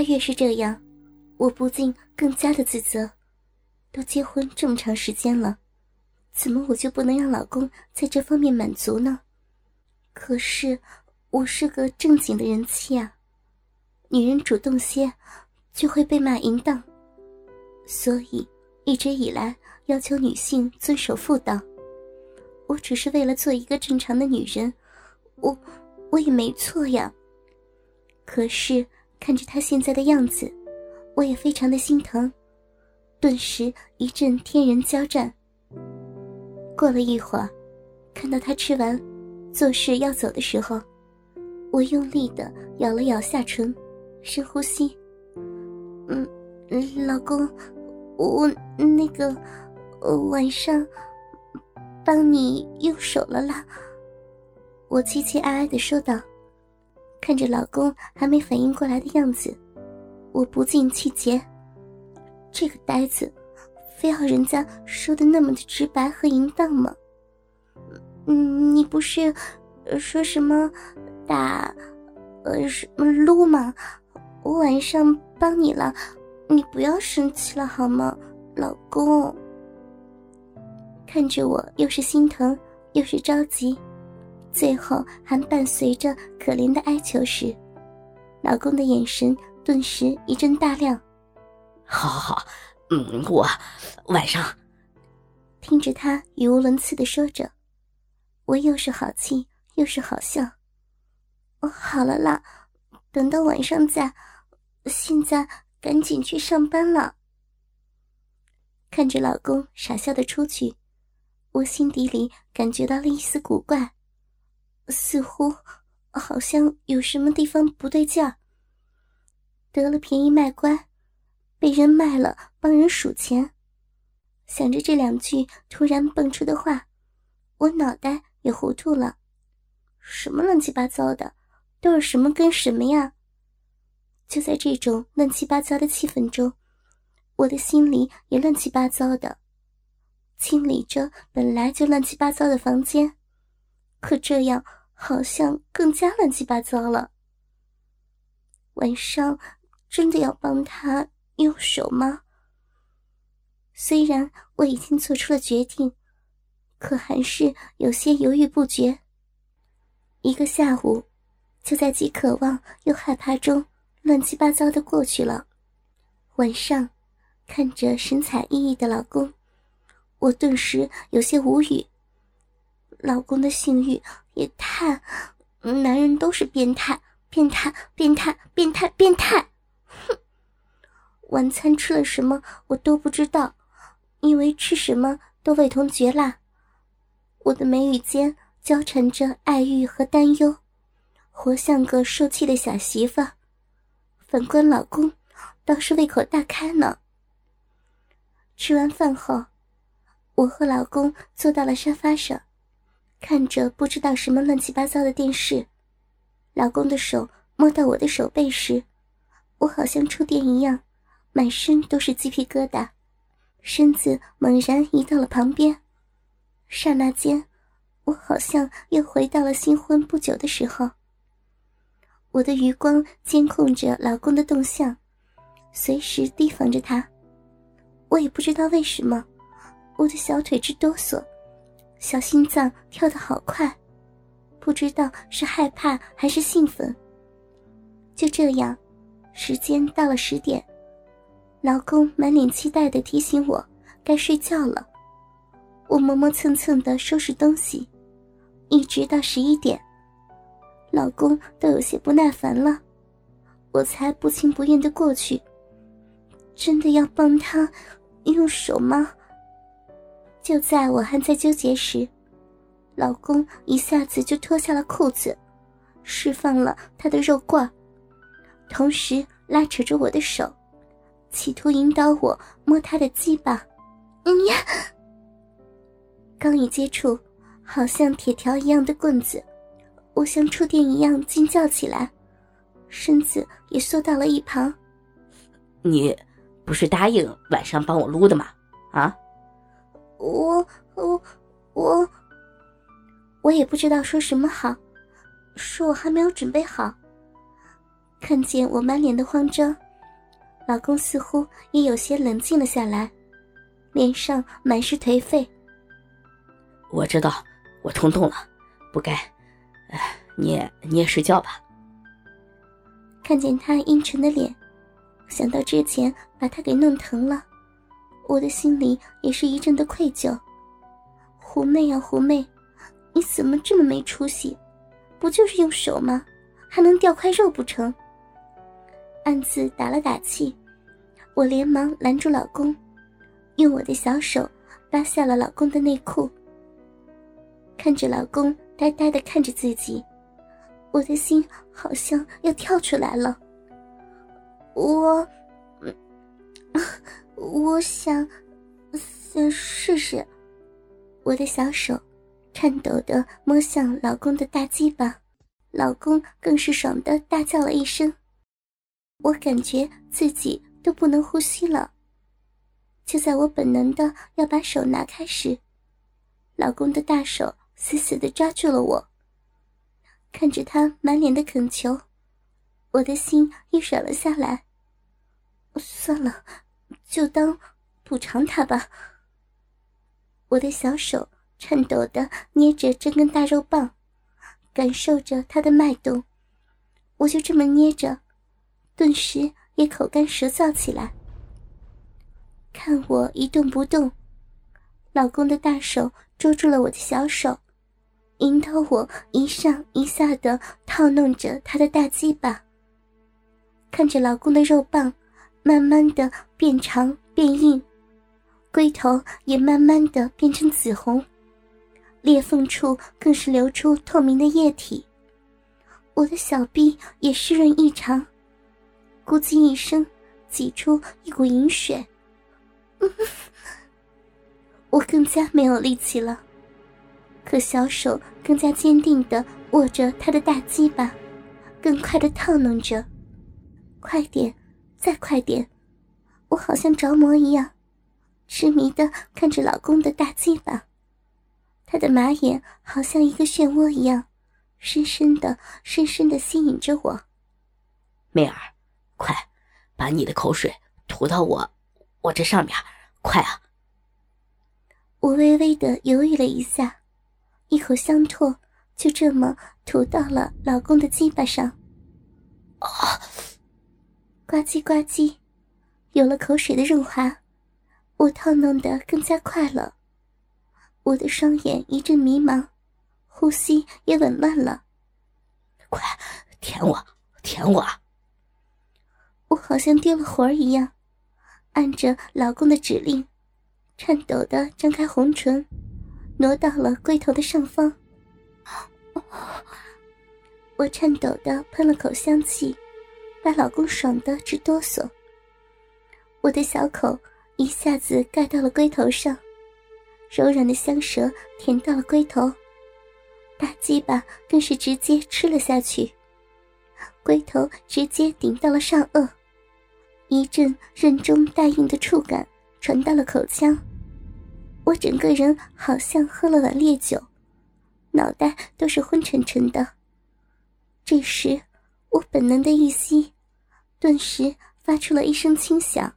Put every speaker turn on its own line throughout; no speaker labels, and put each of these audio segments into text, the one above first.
他越是这样，我不禁更加的自责。都结婚这么长时间了，怎么我就不能让老公在这方面满足呢？可是我是个正经的人妻啊，女人主动些就会被骂淫荡，所以一直以来要求女性遵守妇道。我只是为了做一个正常的女人，我我也没错呀。可是看着他现在的样子，我也非常的心疼。顿时一阵天人交战。过了一会儿，看到他吃完，做事要走的时候，我用力的咬了咬下唇，深呼吸。嗯，老公，我那个晚上帮你用手了啦。我凄凄哀哀的说道。看着老公还没反应过来的样子，我不禁气结。这个呆子，非要人家说的那么的直白和淫荡吗？嗯，你不是说什么打呃什么撸吗？我晚上帮你了，你不要生气了好吗，老公？看着我又是心疼又是着急，最后还伴随着可怜的哀求时，老公的眼神顿时一阵大亮。
好，好，好，嗯，我晚上
听着他语无伦次的说着，我又是好气又是好笑。哦，好了啦，等到晚上再。现在赶紧去上班了。看着老公傻笑的出去，我心底里感觉到了一丝古怪，似乎好像有什么地方不对劲儿。得了便宜卖乖。被人卖了，帮人数钱。想着这两句突然蹦出的话，我脑袋也糊涂了。什么乱七八糟的，都是什么跟什么呀？就在这种乱七八糟的气氛中，我的心里也乱七八糟的。清理着本来就乱七八糟的房间，可这样好像更加乱七八糟了。晚上真的要帮他？用手吗？虽然我已经做出了决定，可还是有些犹豫不决。一个下午，就在既渴望又害怕中乱七八糟的过去了。晚上，看着神采奕奕的老公，我顿时有些无语。老公的性欲也太……男人都是变态，变态，变态，变态，变态。哼晚餐吃了什么我都不知道，因为吃什么都味同嚼蜡。我的眉宇间交缠着爱欲和担忧，活像个受气的小媳妇。反观老公，倒是胃口大开呢。吃完饭后，我和老公坐到了沙发上，看着不知道什么乱七八糟的电视。老公的手摸到我的手背时，我好像触电一样。满身都是鸡皮疙瘩，身子猛然移到了旁边，刹那间，我好像又回到了新婚不久的时候。我的余光监控着老公的动向，随时提防着他。我也不知道为什么，我的小腿直哆嗦，小心脏跳得好快，不知道是害怕还是兴奋。就这样，时间到了十点。老公满脸期待的提醒我该睡觉了，我磨磨蹭蹭的收拾东西，一直到十一点，老公都有些不耐烦了，我才不情不愿的过去。真的要帮他用手吗？就在我还在纠结时，老公一下子就脱下了裤子，释放了他的肉棍同时拉扯着我的手。企图引导我摸他的鸡巴，嗯呀！刚一接触，好像铁条一样的棍子，我像触电一样惊叫起来，身子也缩到了一旁。
你不是答应晚上帮我撸的吗？啊？
我我我，我也不知道说什么好，说我还没有准备好。看见我满脸的慌张。老公似乎也有些冷静了下来，脸上满是颓废。
我知道我冲动了，不该。哎，你也你也睡觉吧。
看见他阴沉的脸，想到之前把他给弄疼了，我的心里也是一阵的愧疚。狐媚啊，狐媚，你怎么这么没出息？不就是用手吗？还能掉块肉不成？暗自打了打气，我连忙拦住老公，用我的小手扒下了老公的内裤。看着老公呆呆的看着自己，我的心好像要跳出来了。我，我想，先试试。我的小手颤抖的摸向老公的大鸡巴，老公更是爽的大叫了一声。我感觉自己都不能呼吸了。就在我本能的要把手拿开时，老公的大手死死的抓住了我。看着他满脸的恳求，我的心又软了下来。算了，就当补偿他吧。我的小手颤抖的捏着这根大肉棒，感受着它的脉动。我就这么捏着。顿时也口干舌燥起来。看我一动不动，老公的大手捉住了我的小手，引导我一上一下的套弄着他的大鸡巴。看着老公的肉棒慢慢的变长变硬，龟头也慢慢的变成紫红，裂缝处更是流出透明的液体，我的小臂也湿润异常。咕叽一声，挤出一股银水。我更加没有力气了，可小手更加坚定的握着他的大鸡巴，更快的套弄着。快点，再快点！我好像着魔一样，痴迷的看着老公的大鸡巴，他的马眼好像一个漩涡一样，深深的、深深的吸引着我。
媚儿。快，把你的口水涂到我，我这上面，快啊！
我微微的犹豫了一下，一口香唾就这么涂到了老公的鸡巴上。啊！呱唧呱唧，有了口水的润滑，我套弄得更加快了。我的双眼一阵迷茫，呼吸也紊乱了。
快，舔我，舔我！
我好像丢了魂儿一样，按着老公的指令，颤抖的张开红唇，挪到了龟头的上方。我颤抖的喷了口香气，把老公爽的直哆嗦。我的小口一下子盖到了龟头上，柔软的香舌舔到了龟头，大鸡巴更是直接吃了下去，龟头直接顶到了上颚。一阵任中带硬的触感传到了口腔，我整个人好像喝了碗烈酒，脑袋都是昏沉沉的。这时，我本能的一吸，顿时发出了一声轻响。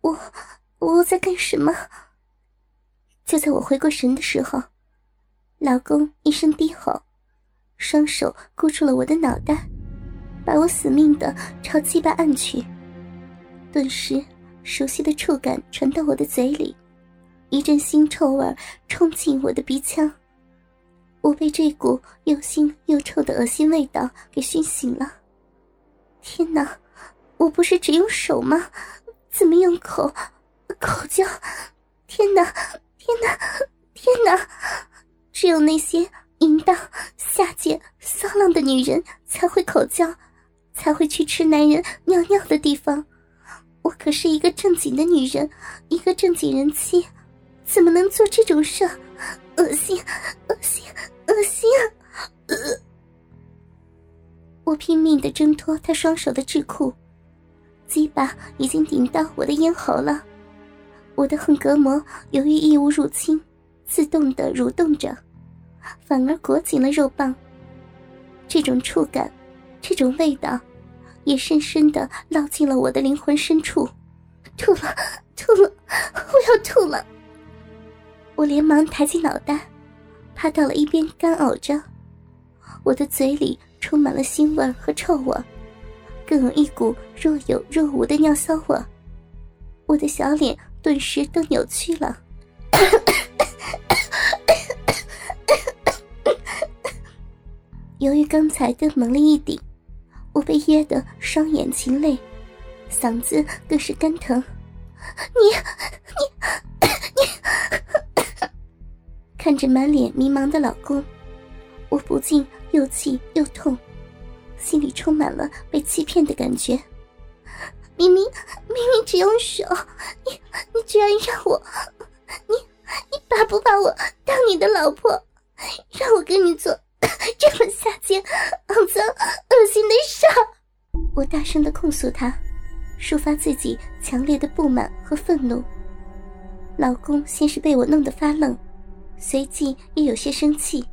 我我在干什么？就在我回过神的时候，老公一声低吼，双手箍住了我的脑袋。把我死命的朝鸡巴按去，顿时熟悉的触感传到我的嘴里，一阵腥臭味冲进我的鼻腔，我被这股又腥又臭的恶心味道给熏醒了。天哪，我不是只用手吗？怎么用口？口交？天哪，天哪，天哪！只有那些淫荡、下贱、骚浪的女人才会口交。才会去吃男人尿尿的地方。我可是一个正经的女人，一个正经人妻，怎么能做这种事？恶心，恶心，恶心！呃，我拼命的挣脱他双手的桎梏，鸡巴已经顶到我的咽喉了。我的横膈膜由于异物入侵，自动的蠕动着，反而裹紧了肉棒。这种触感。这种味道，也深深的烙进了我的灵魂深处。吐了，吐了，我要吐了！我连忙抬起脑袋，趴到了一边干呕着。我的嘴里充满了腥味和臭味，更有一股若有若无的尿骚味。我的小脸顿时都扭曲了。由于刚才的猛力一顶，我被噎得双眼噙泪，嗓子更是干疼。你，你！看着满脸迷茫的老公，我不禁又气又痛，心里充满了被欺骗的感觉。明明明明只用手，你你居然让我，你你把不把我当你的老婆，让我跟你做 这么下贱、肮脏、恶心的事？我大声的控诉他，抒发自己强烈的不满和愤怒。老公先是被我弄得发愣，随即也有些生气。